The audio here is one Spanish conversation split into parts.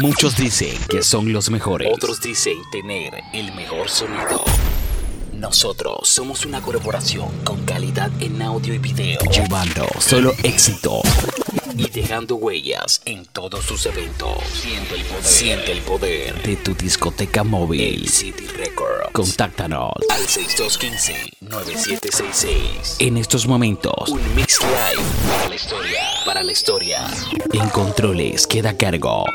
Muchos dicen que son los mejores. Otros dicen tener el mejor sonido. Nosotros somos una corporación con calidad en audio y video, llevando solo éxito y dejando huellas en todos sus eventos. Siente el poder, Siente el poder de tu discoteca móvil. City Records. Contáctanos al 6215-9766. En estos momentos, un mix live para la historia. Para la historia. En controles queda a cargo.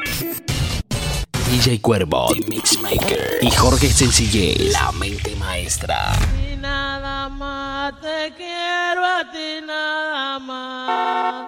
DJ Cuervo, The Mixmaker y Jorge Sencillez, la mente maestra. Y nada más te quiero a ti nada más.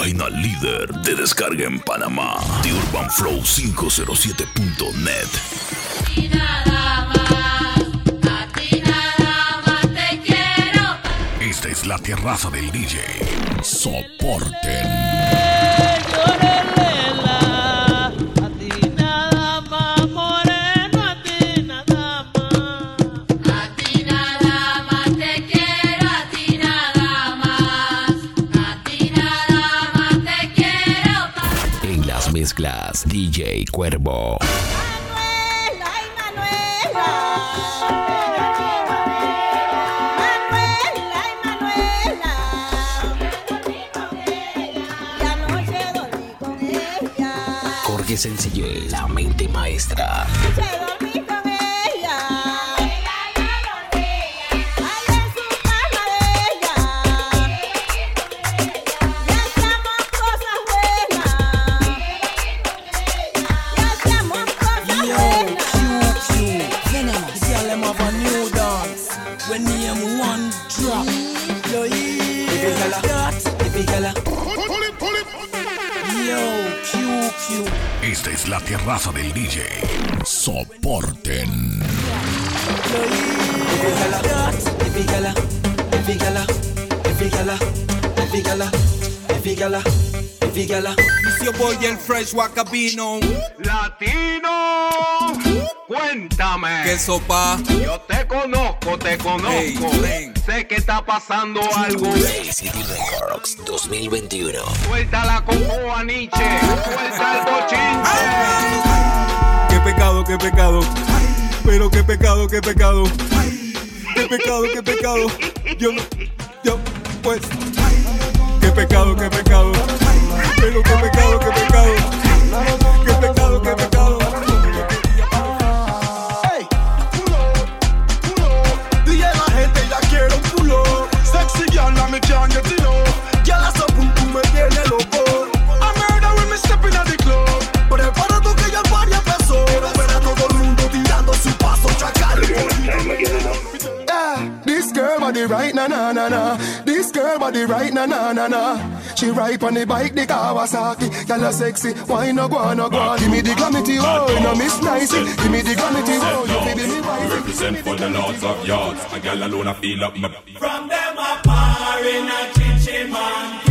Página líder de descarga en Panamá, The Urban Flow 507.net. A ti nada más, a ti nada más te quiero. Esta es la terraza del DJ. Soporten. DJ Cuervo. Ay Manuela. Sencillez, la mente maestra. Gala, if you gala. It's your boy el Fresh Wacabino. Latino, cuéntame. ¿Qué sopa? Yo te conozco, te conozco. Hey, sé que está pasando algo. City Records 2021. Suelta la cocoa, Nietzsche. Suelta el bochinche. Qué pecado, qué pecado. Pero qué pecado, qué pecado. Qué pecado, qué pecado. Yo no, yo, pues. Qué pecado, qué pecado. Pero qué pecado, qué pecado. Qué pecado, qué pecado. Me can't get enough. Girl, a so pum pum me tiene loco. I'm murder when me stepping at the club. Prepárate que ya el party empezó. Ver a todo el mundo tirando su paso. Yeah, this girl body right na na na na. This girl body right na na na na. She ride on the bike, the Kawasaki. Girl a sexy, why no go no go? Give me the glamity, oh, no miss nice. Give me the glamity, oh, you feel me wife. Represent for the lords of yards. A gal alone I feel up my From par in a chichi man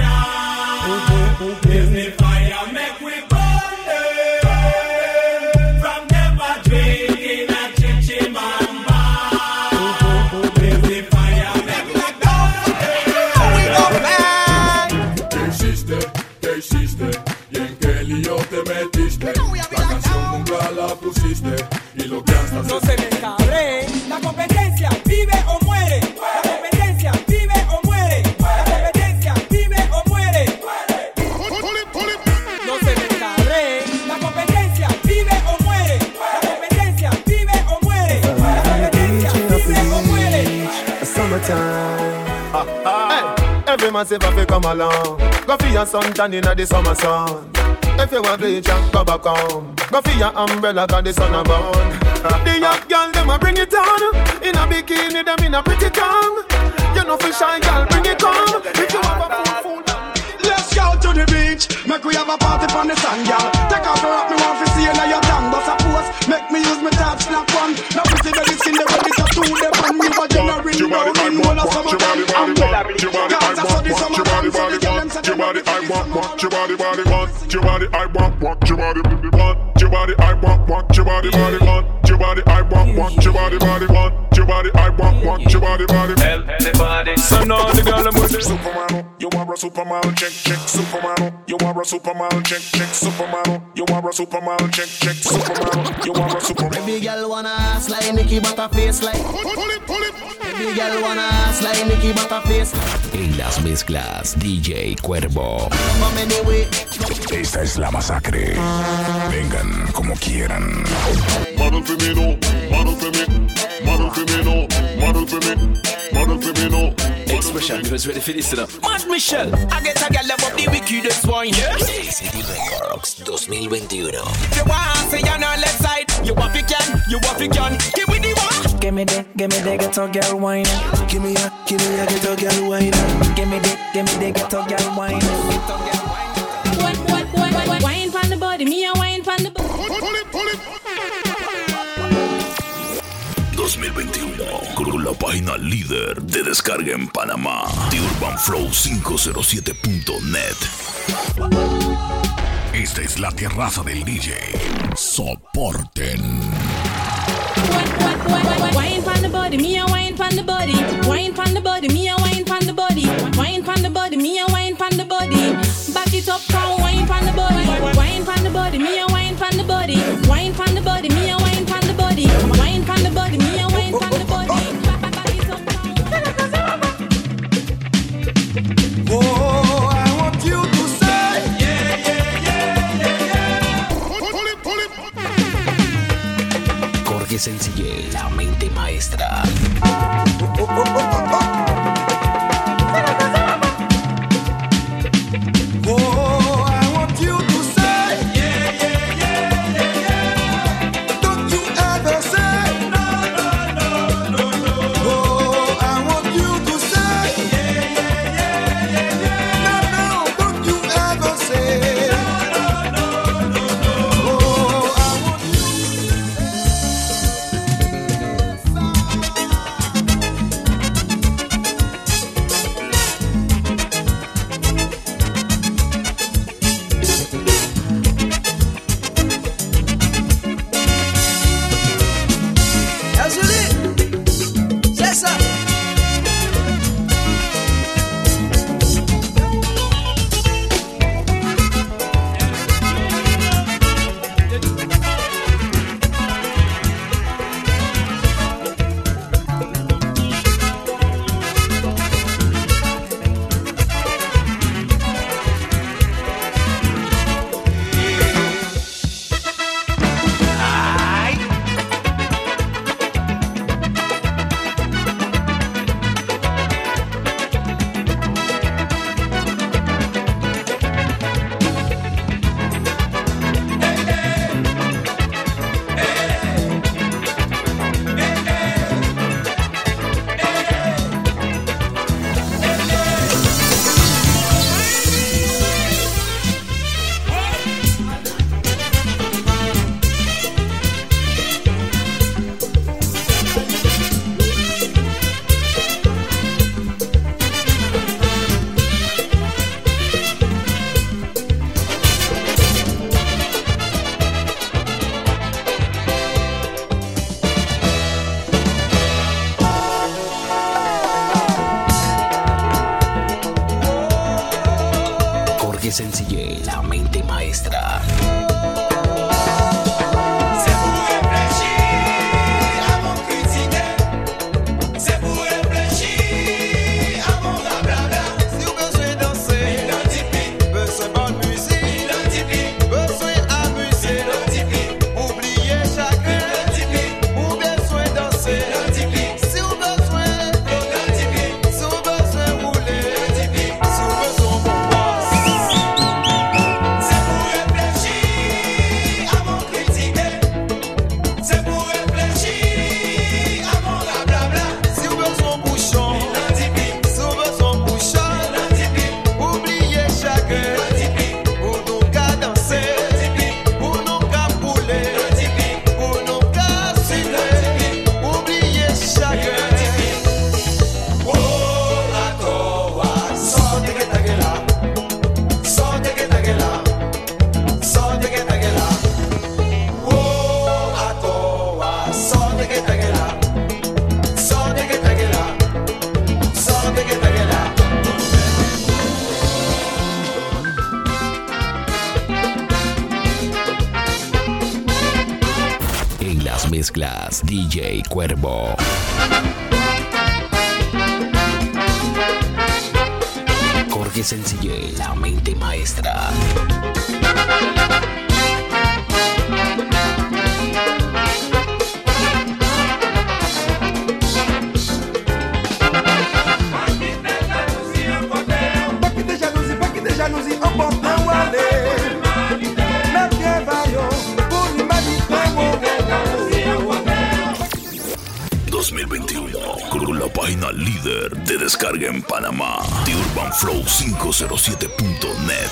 Hey, every man say fi come along. Go for your suntan inna the summer sun. If you want bleach, go back home. Go for your umbrella 'cause the sun a burn. The young girl them a bring it on. In a bikini, them in a pretty tongue. You know fi shy girl, bring it on. If you have a fool, fool. Let's go to the beach. Make we have a party on the sand, girl. Take off your rock, me want to see you now your tongue. But suppose, make me use my top snap one. Now we see the skin, the body tattoo, the pan, you a generate. I want, want your body, body, want want, your body, body, want your body, I want, want your body, want your body, I want, want your body, body, want your body, I want, want your body, body, want your body, I want, want your body, body. Everybody, so now the girl I'm with it. Superman, you are a Superman, check, check. Superman, you are a Superman, check, check. Superman, you are a Superman, check, check. Superman, you are a Superman. Baby girl wanna ass like Nicky but her face like Baby girl wanna ass like Nicky but her face En las mezclas, DJ Cuervo. Esta es la masacre. Vengan como quieran. Model femino, model femino, model femino, model femino, model femino. Expression, you was ready for this, you know. Mad Michelle, I get a girl above the wickedest wine, yeah? City Records 2021. If you want, say you're on left side, you want to can, you want to can. Give me the one. Give me the, give me the ghetto girl wine. Give me a, give me a ghetto girl wine. Give me the, give me the ghetto girl wine. Wine página líder de descarga en Panamá, The Urban Flow 507.net. Esta es la terraza del DJ. Soporten. Wine body, me wine the body. Wine body, body. Wine body, Sencillé, la mente maestra. DJ Cuervo. Jorge Sencillé, la mente maestra. en Panamá. The Urban Flow 507.net.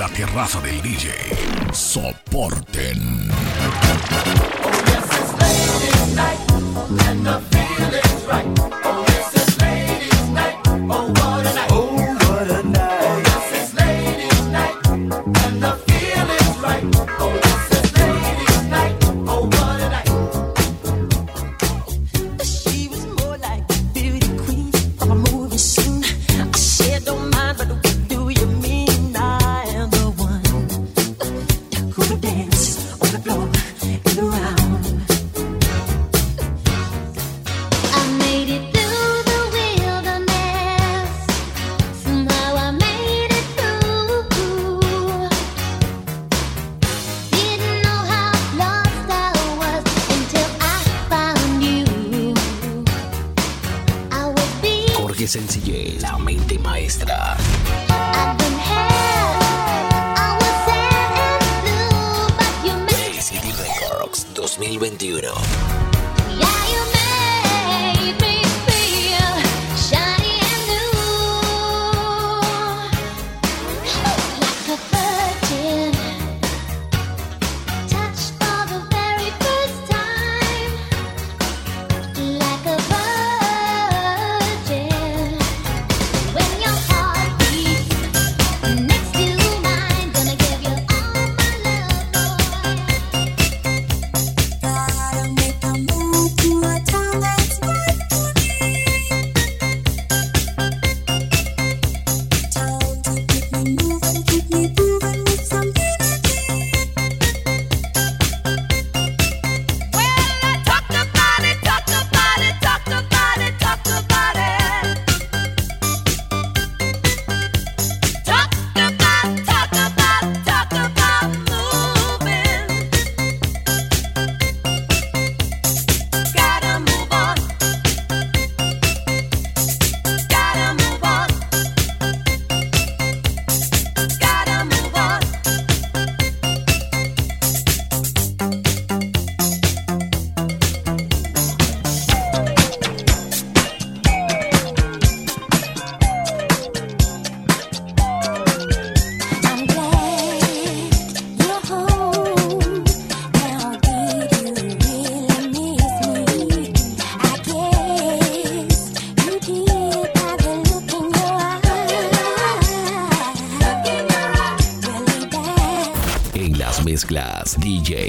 la terraza del DJ. Soporten.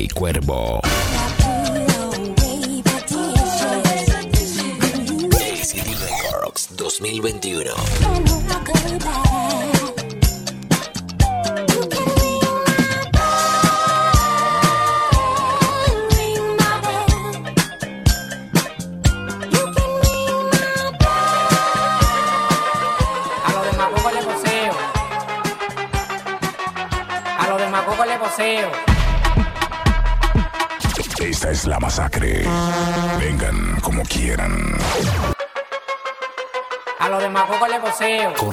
Cuervo.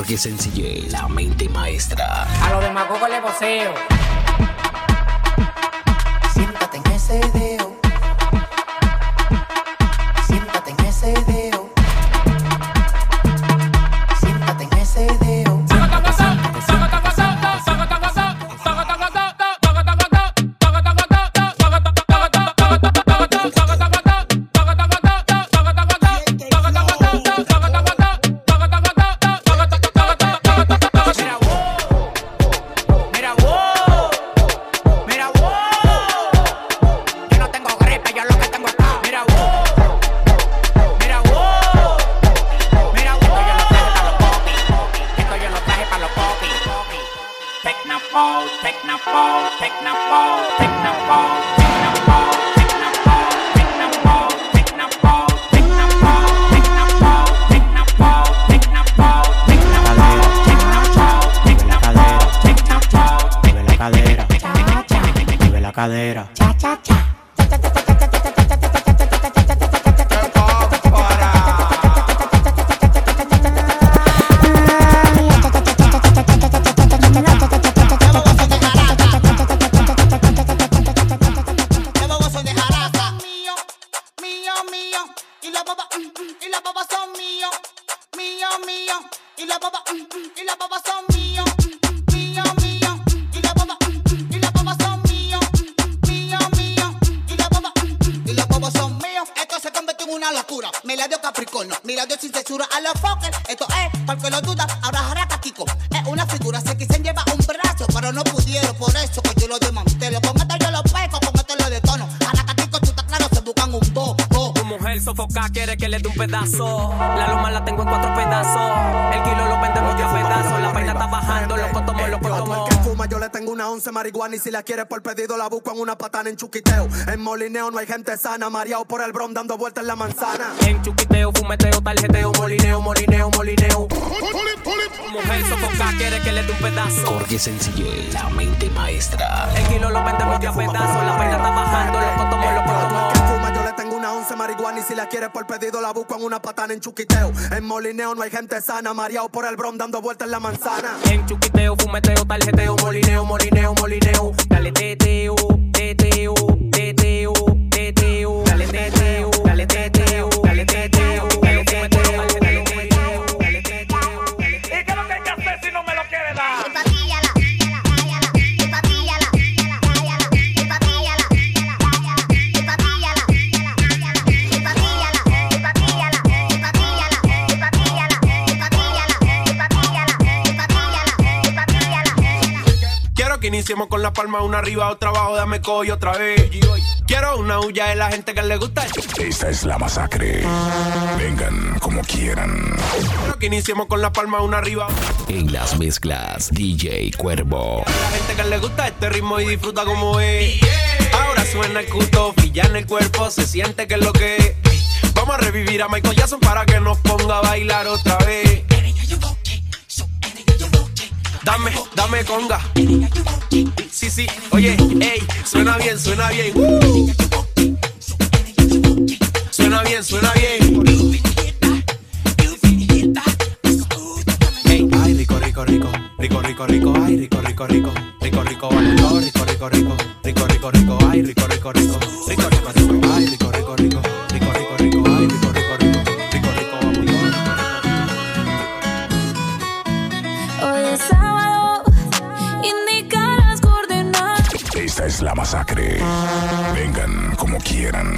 Que sencillez, la mente maestra. A los demagogos le voceo. Y si la quiere por pedido la busco en una patana en chuquiteo. En molineo no hay gente sana, mareado por el brom dando vueltas en la manzana. En chuquiteo, fumeteo, tarjeteo, molineo, molineo, molineo. Mujer sofoca, quiere que le dé un pedazo. Jorge Sencillez, la mente maestra. El kilo lo vendemos ya a pedazos. La vaina está bajando, tomo. El que fuma, yo le tengo una once marihuana y si la quiere por pedido la busco en una patana en chuquiteo. En molineo no hay gente sana, mareado por el brom dando vueltas en la manzana. En chuquiteo, fumeteo, tarjeteo, molineo, molineo, molineo. Palma una arriba, otra abajo, dame coy otra vez. Quiero una huya de la gente que le gusta. Esta es la masacre. Vengan como quieran. Quiero que iniciemos con la palma una arriba. En las mezclas, DJ Cuervo. La gente que le gusta este ritmo y disfruta como es. Ahora suena el cuto, ya en el cuerpo, se siente que es lo que es. Vamos a revivir a Michael Jackson para que nos ponga a bailar otra vez. Dame, dame conga. Sí, sí, oye, ey, suena bien, suena bien. Suena bien, suena bien. Ay, rico, rico, rico, rico, rico, rico, ay, rico, rico, rico, rico, rico, vámonos, rico, rico, rico, rico, rico, rico, ay, rico, rico, rico, rico, rico, es la masacre. Vengan como quieran.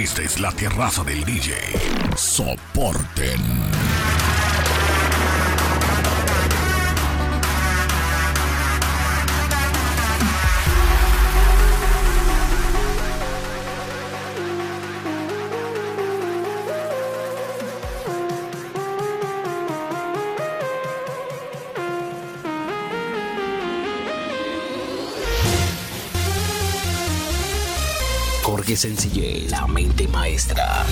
Esta es la terraza del DJ. Soporten. qué sencillez. La mente maestra.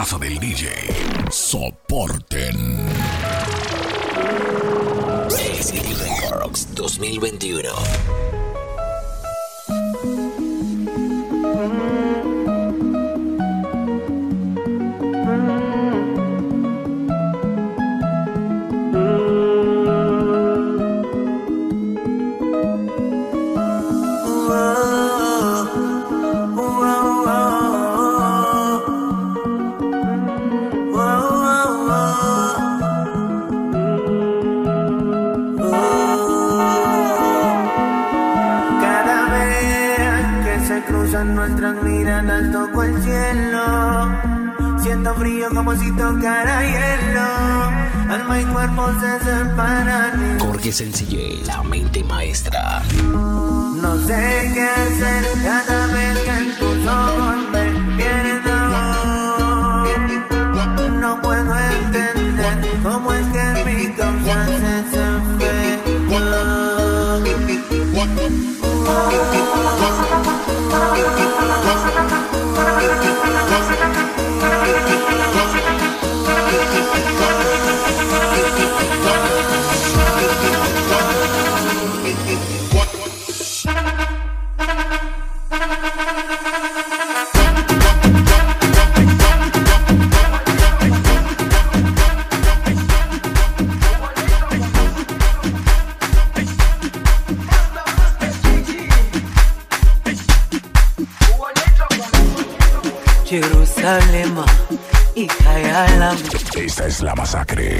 raza del DJ. Soporten. 2021 la masacre.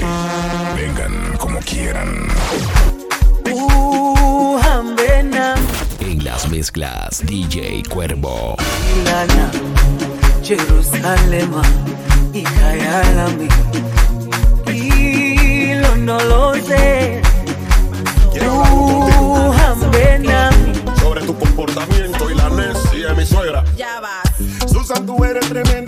Vengan como quieran. Uh, en las mezclas, DJ Cuervo. Milana, Jerusalén, y Kayalami. Y lo no lo sé. Uh, Sobre tu comportamiento y la necia de mi suegra. Ya vas. Susan, tú eres tremenda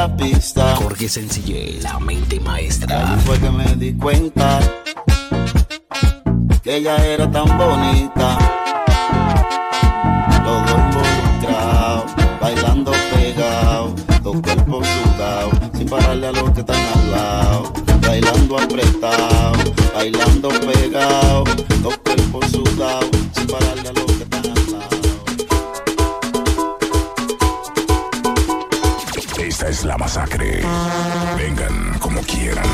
la pista. Jorge Sencillez, la mente maestra. Fue que me di cuenta que ella era tan bonita. Todo involucrado, bailando pegado, dos cuerpos sudados, sin pararle a los que están al lado. Bailando apretado, bailando pegado, dos la masacre. Vengan como quieran.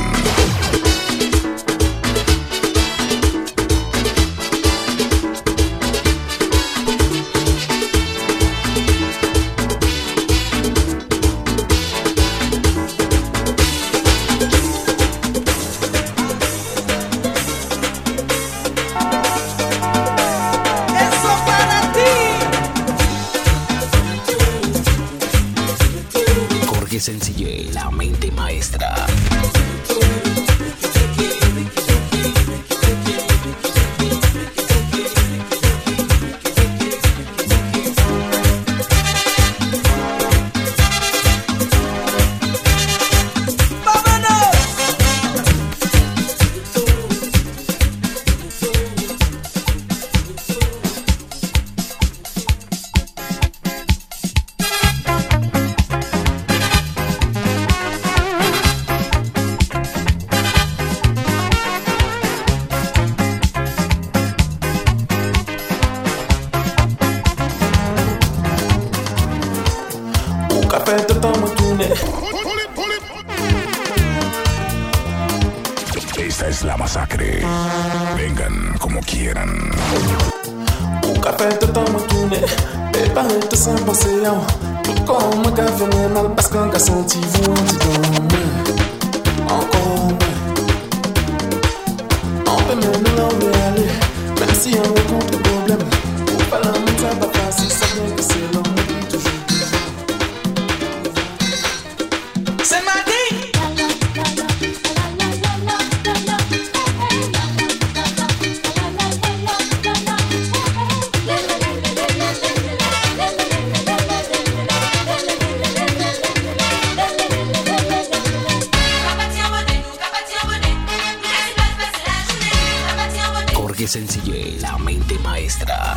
que sencillez, la mente maestra.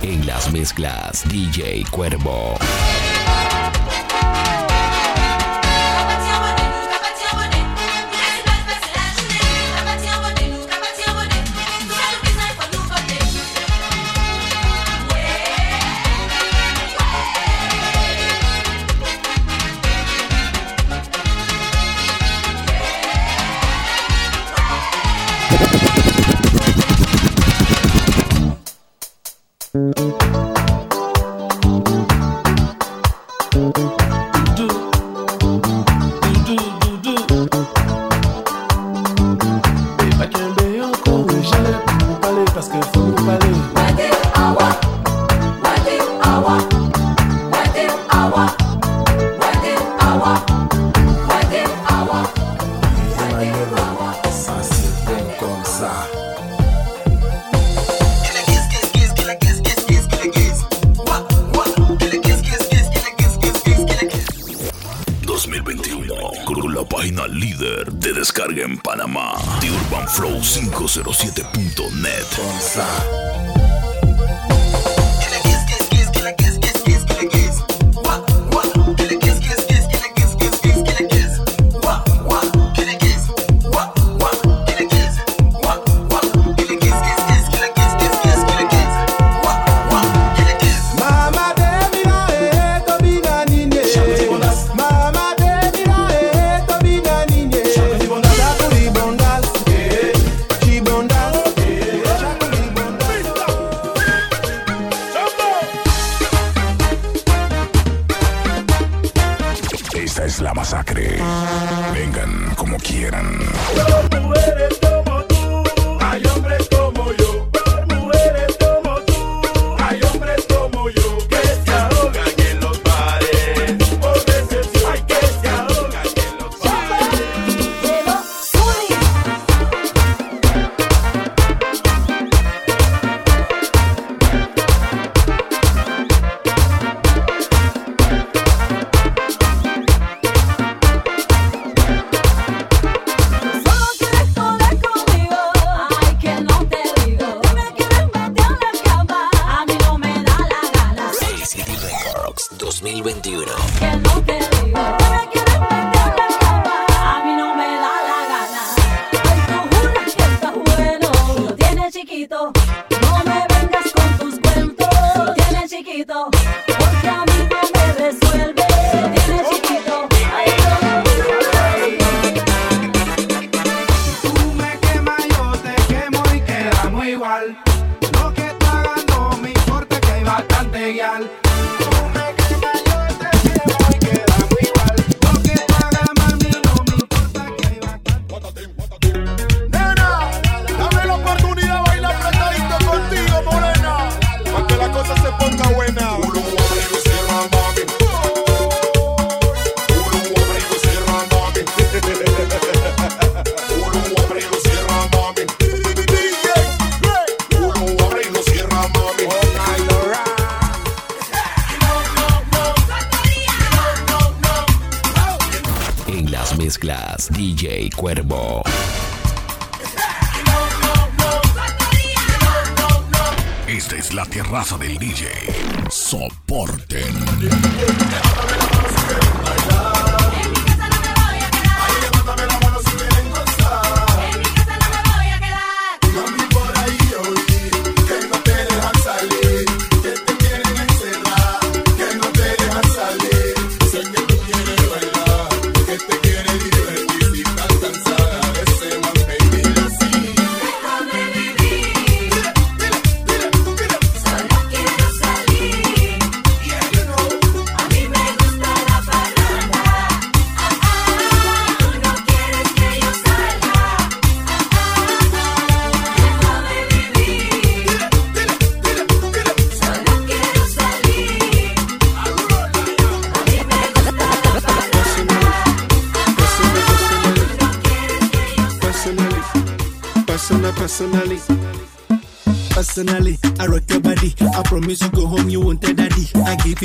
En las mezclas, DJ Cuervo. Es la masacre. Vengan como quieran. Hay hombres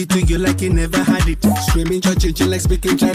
To you like you never had it. Screaming, judging, like speaking Chinese.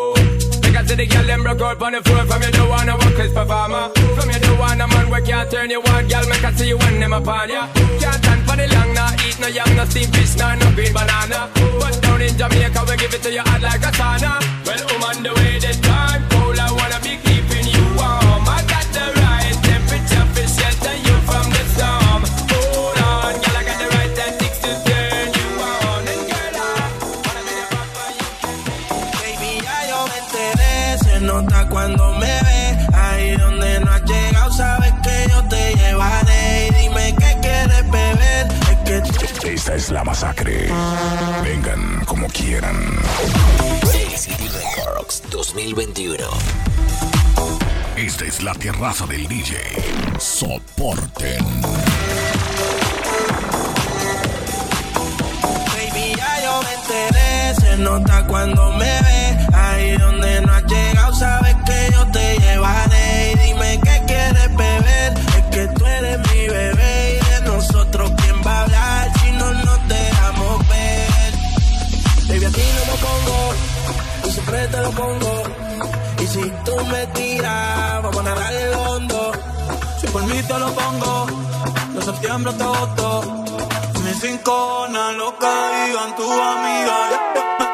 to the girl, them broke out on the floor. From you don't wanna work Chris performer. From you don't wanna man work, can't turn you on, girl. Make I see you when them upon ya. Can't stand for the long, nah. Eat no young, no steamed fish, nah, no green banana. But down in Jamaica, we give it to you hot like a sauna. Well, um, the way this time, la masacre. Vengan como quieran. City Records 2021. Esta es la terraza del DJ. Soporten. Baby, ya yo me enteré. Se nota cuando me ve Y si tú me tiras, vamos a nadar el hondo. Si por mí te lo pongo, de septiembre hasta agosto. Mis cinco loca digan tu amiga.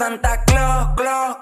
Santa Claus, Claus,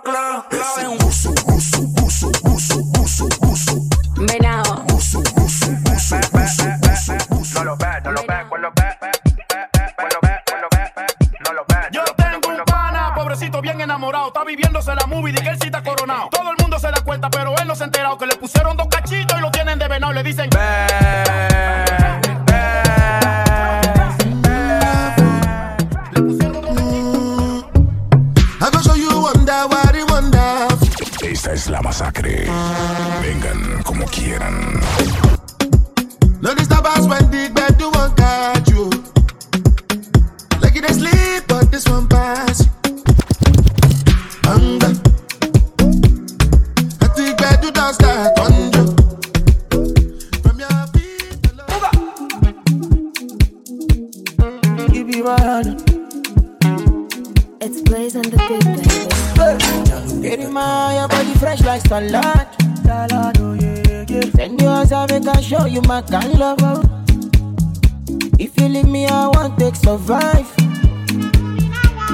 my.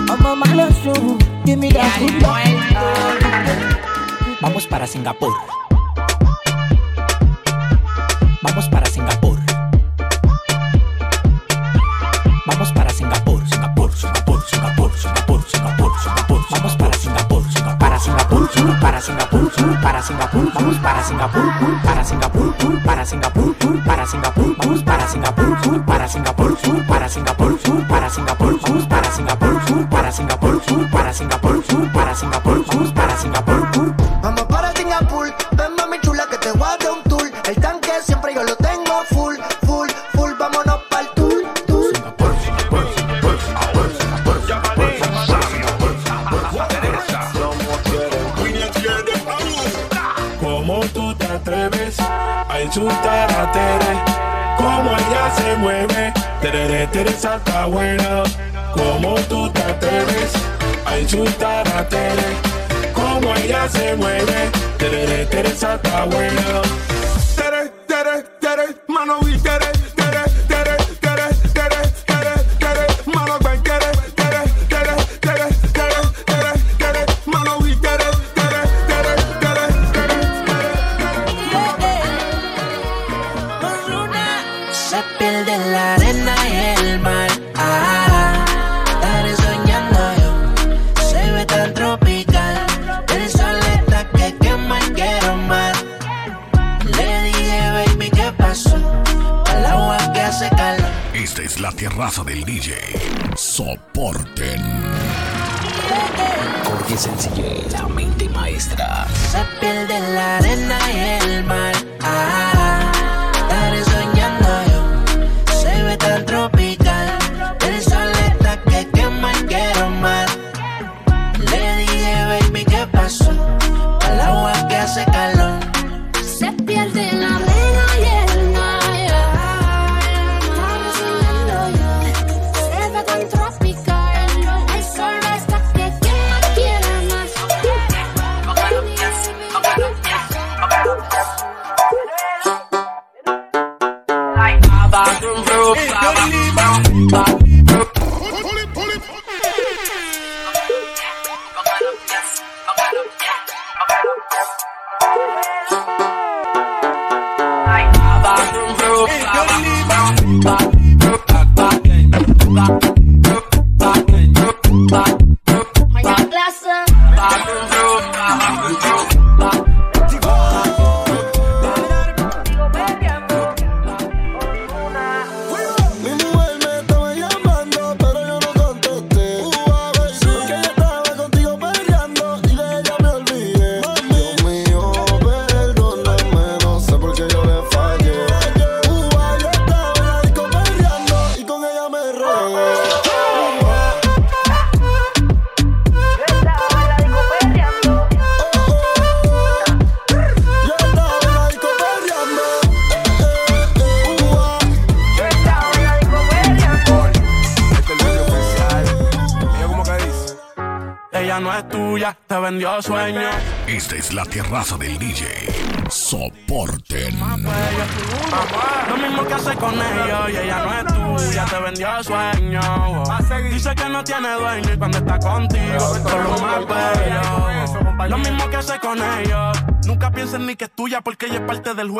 I'm on my last show. Give me that good life. Vamos para Singapur. Vamos para Singapur. Vamos para Singapur, Singapur, Singapur, Singapur, Singapur, Singapur, Singapur. Vamos para Singapur, Singapur, para Singapur, para Singapur, para Singapur, vamos para Singapur, para Singapur, para Singapur, para Singapur.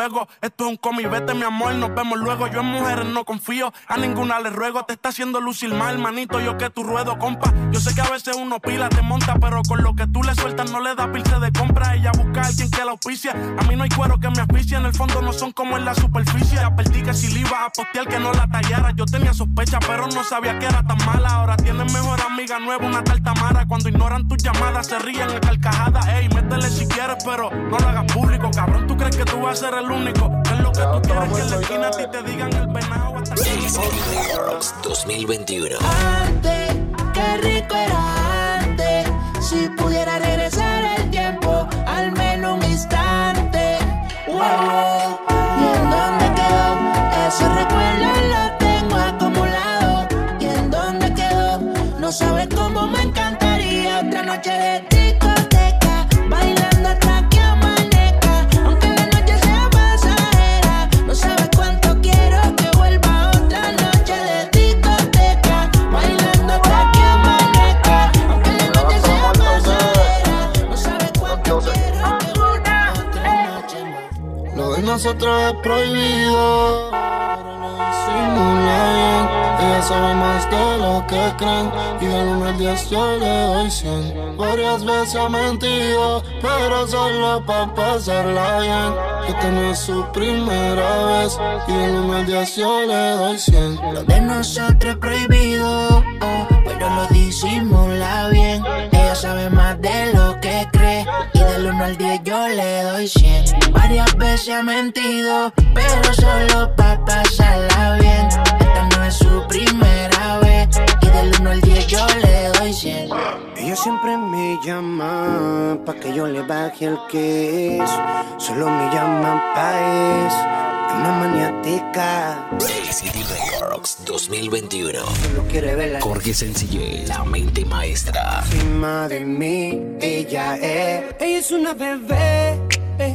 luego vete mi amor, nos vemos luego. Yo en mujeres no confío, a ninguna le ruego. Te está haciendo lucir mal, manito, yo que tu ruedo, compa. Yo sé que a veces uno pila, te monta, pero con lo que tú le sueltas no le da pilce de compra. Ella busca a alguien que la auspicia. A mí no hay cuero que me auspicia, en el fondo no son como en la superficie. Advertí que si le iba a postear que no la tallara. Yo tenía sospecha, pero no sabía que era tan mala. Ahora tienes mejor amiga nueva, una tal Tamara. Cuando ignoran tus llamadas, se ríen a carcajadas. Ey, métele si quieres, pero no lo hagas público. Cabrón, tú crees que tú vas a ser el único. ¿Qué es lo que tú quieres que en la esquina a ti te digan el venado hasta que Rocks 2021. Antes, qué rico era antes. Si pudiera regresar el tiempo, al menos un instante. Wow. Nosotros es prohibido, pero lo disimula bien. Ella sabe más de lo que creen y del 1 al 10 yo le doy 100. Varias veces ha mentido, pero solo pa' pasarla bien. Esta no su primera vez y del 1 al 10 yo le doy 100. Lo de nosotros es prohibido, oh, pero lo disimula bien. Ella sabe más de lo que del 1 al 10 yo le doy 100. Varias veces ha mentido, pero solo pa' pasarla bien. Esta su primera vez y del 1 al 10 yo le doy 100. Ella siempre me llama pa' que yo le baje el queso. Solo me llama pa' eso. Es una maniática. City Records 2021. Solo quiere verla Jorge Sencillez, la mente maestra. encima de mí. Ella es. Ella es una bebé. eh.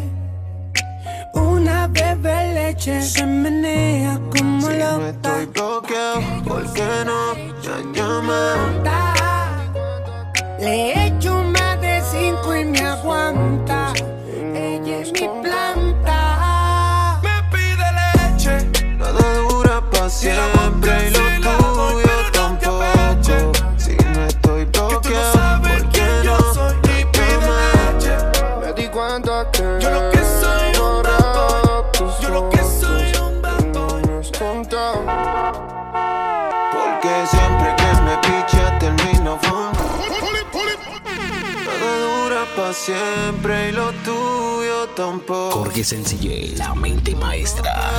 Una bebé leche. Se menea como Si loca. no estoy bloqueado, ¿por qué no me llama? Le echo más de cinco y me aguanta. Ella es mi planta. Me pide leche, nada dura pa' siempre y lo siempre y lo tuyo tampoco. Jorge Sencillé, la mente maestra.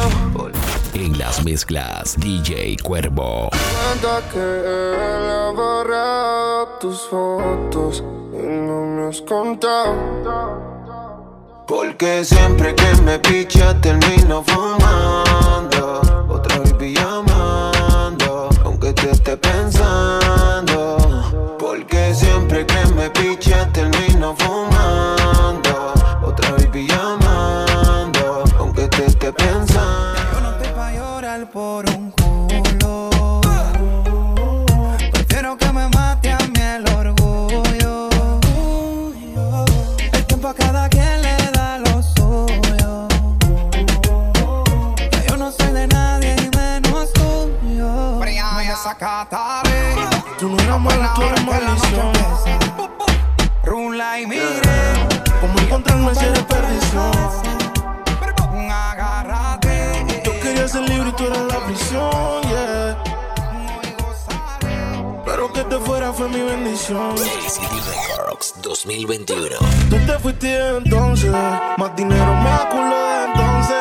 En las mezclas, DJ Cuervo. Cuenta que él ha tus fotos y no me has contado. Porque siempre que me picha termino fumando Otra vez llamando Aunque te esté pensando Porque siempre que me picha termino fumando por un culo. Prefiero que me mate a mí el orgullo. El tiempo a cada quien le da lo suyo. Yo no soy de nadie y menos tuyo. Me desacataré. Tú no eres mala, tú eres maldición. Rula y mire. Como encontrarme si eres perdido. prisión, yeah. Pero que te fuera fue mi bendición. City Records 2021. Tú te fuiste entonces, más dinero, más culo de entonces,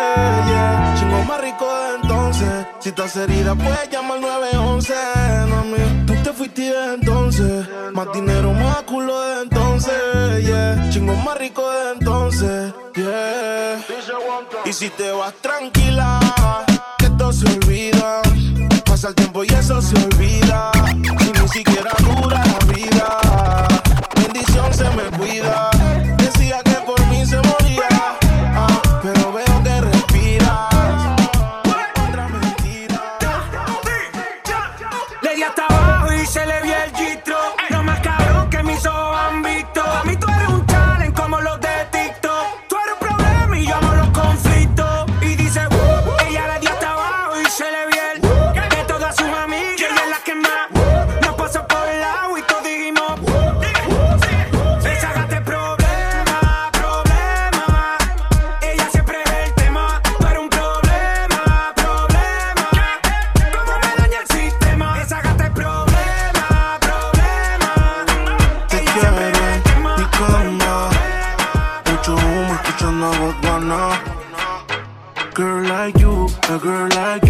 yeah. Chingo más rico de entonces. Si estás herida, puedes llamar al 911, mami. Tú te fuiste entonces, más dinero, más culo de entonces, yeah. Chingo más rico de entonces, yeah. Y si te vas tranquila se olvida. Pasa el tiempo y eso se olvida. Y ni siquiera dura la vida. Bendición se me cuida. A girl like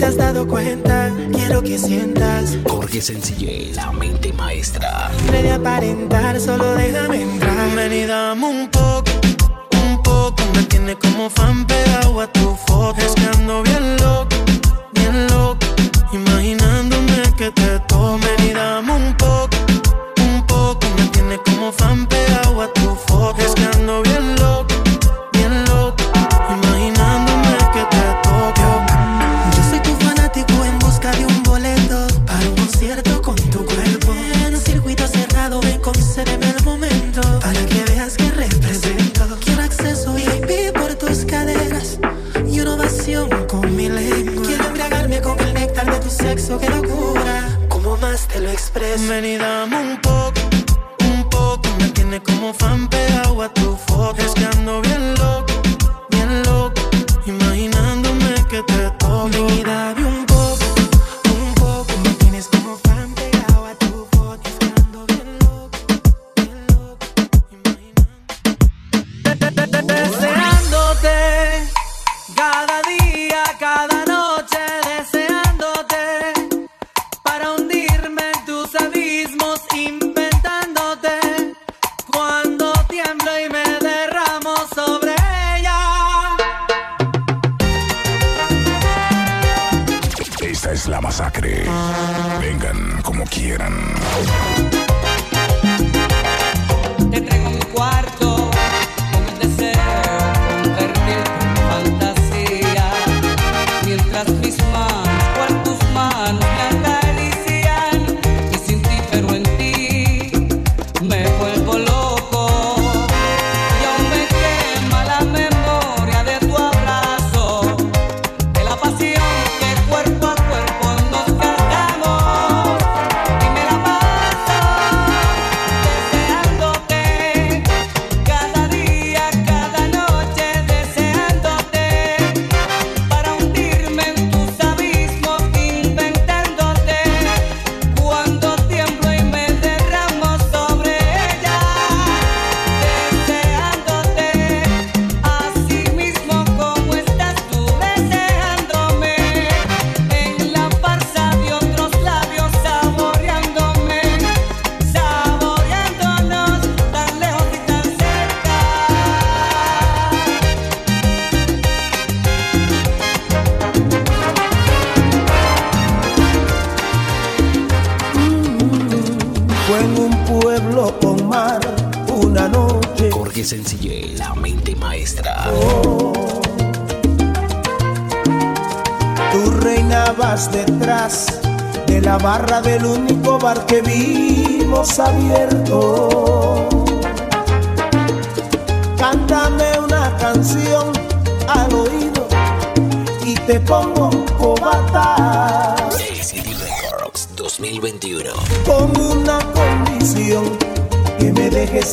te has dado cuenta, quiero que sientas. Jorge Sencillez, la mente maestra. Dime de aparentar, solo déjame entrar. Ven y dame un poco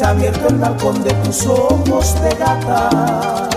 abierto el balcón de tus ojos de gata.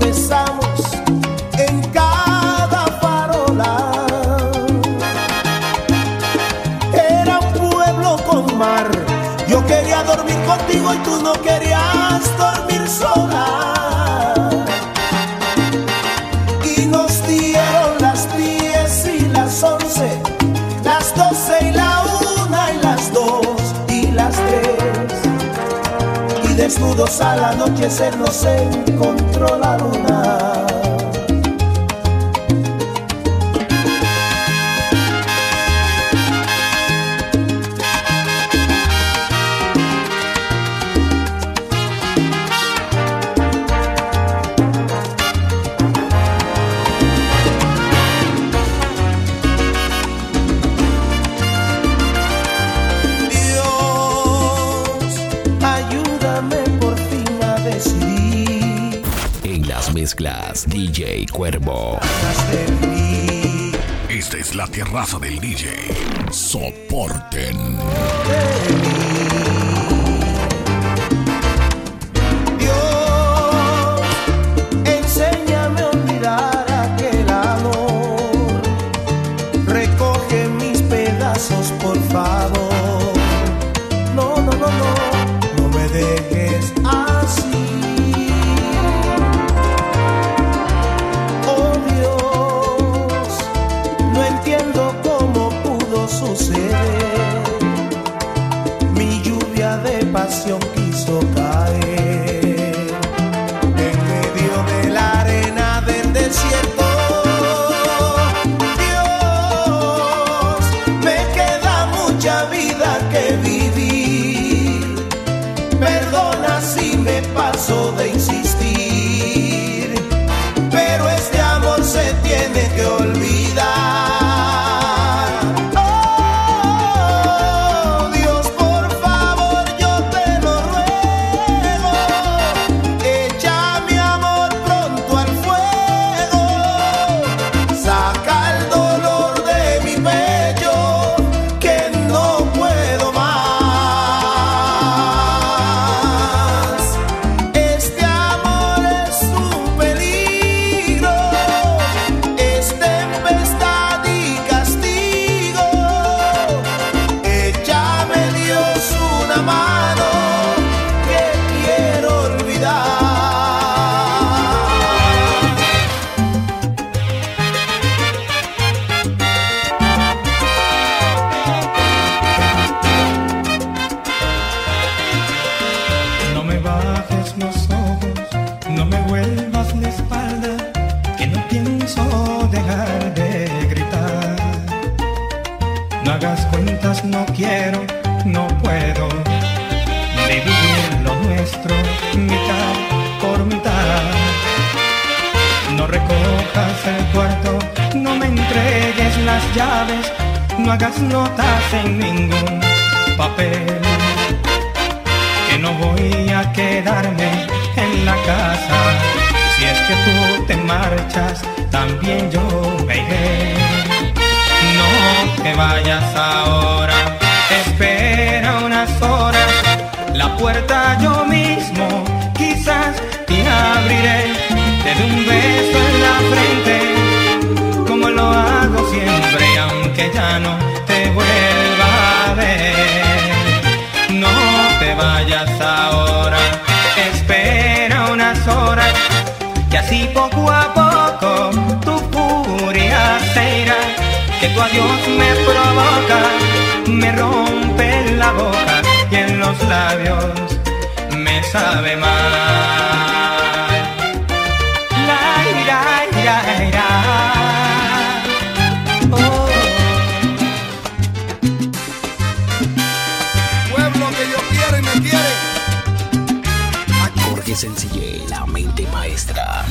Besamos en cada parola. Era un pueblo con mar. Yo quería dormir contigo y tú no querías dormir. desnudos al anochecer nos encontró la luna. Cuervo. Esta es la terraza del DJ. Soporten. desierto. ya no te vuelva a ver. No te vayas ahora, espera unas horas, que así poco a poco tu furia se irá, que tu adiós me provoca, me rompe la boca y en los labios me sabe mal. sencillez, la mente maestra.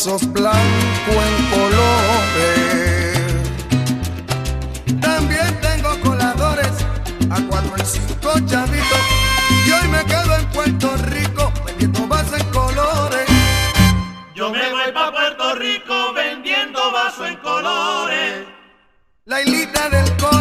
versos blanco en colores. También tengo coladores a cuatro y cinco chavitos. Y hoy me quedo en Puerto Rico vendiendo vaso en colores. Yo me voy para Puerto Rico vendiendo vaso en colores. La hilita del color.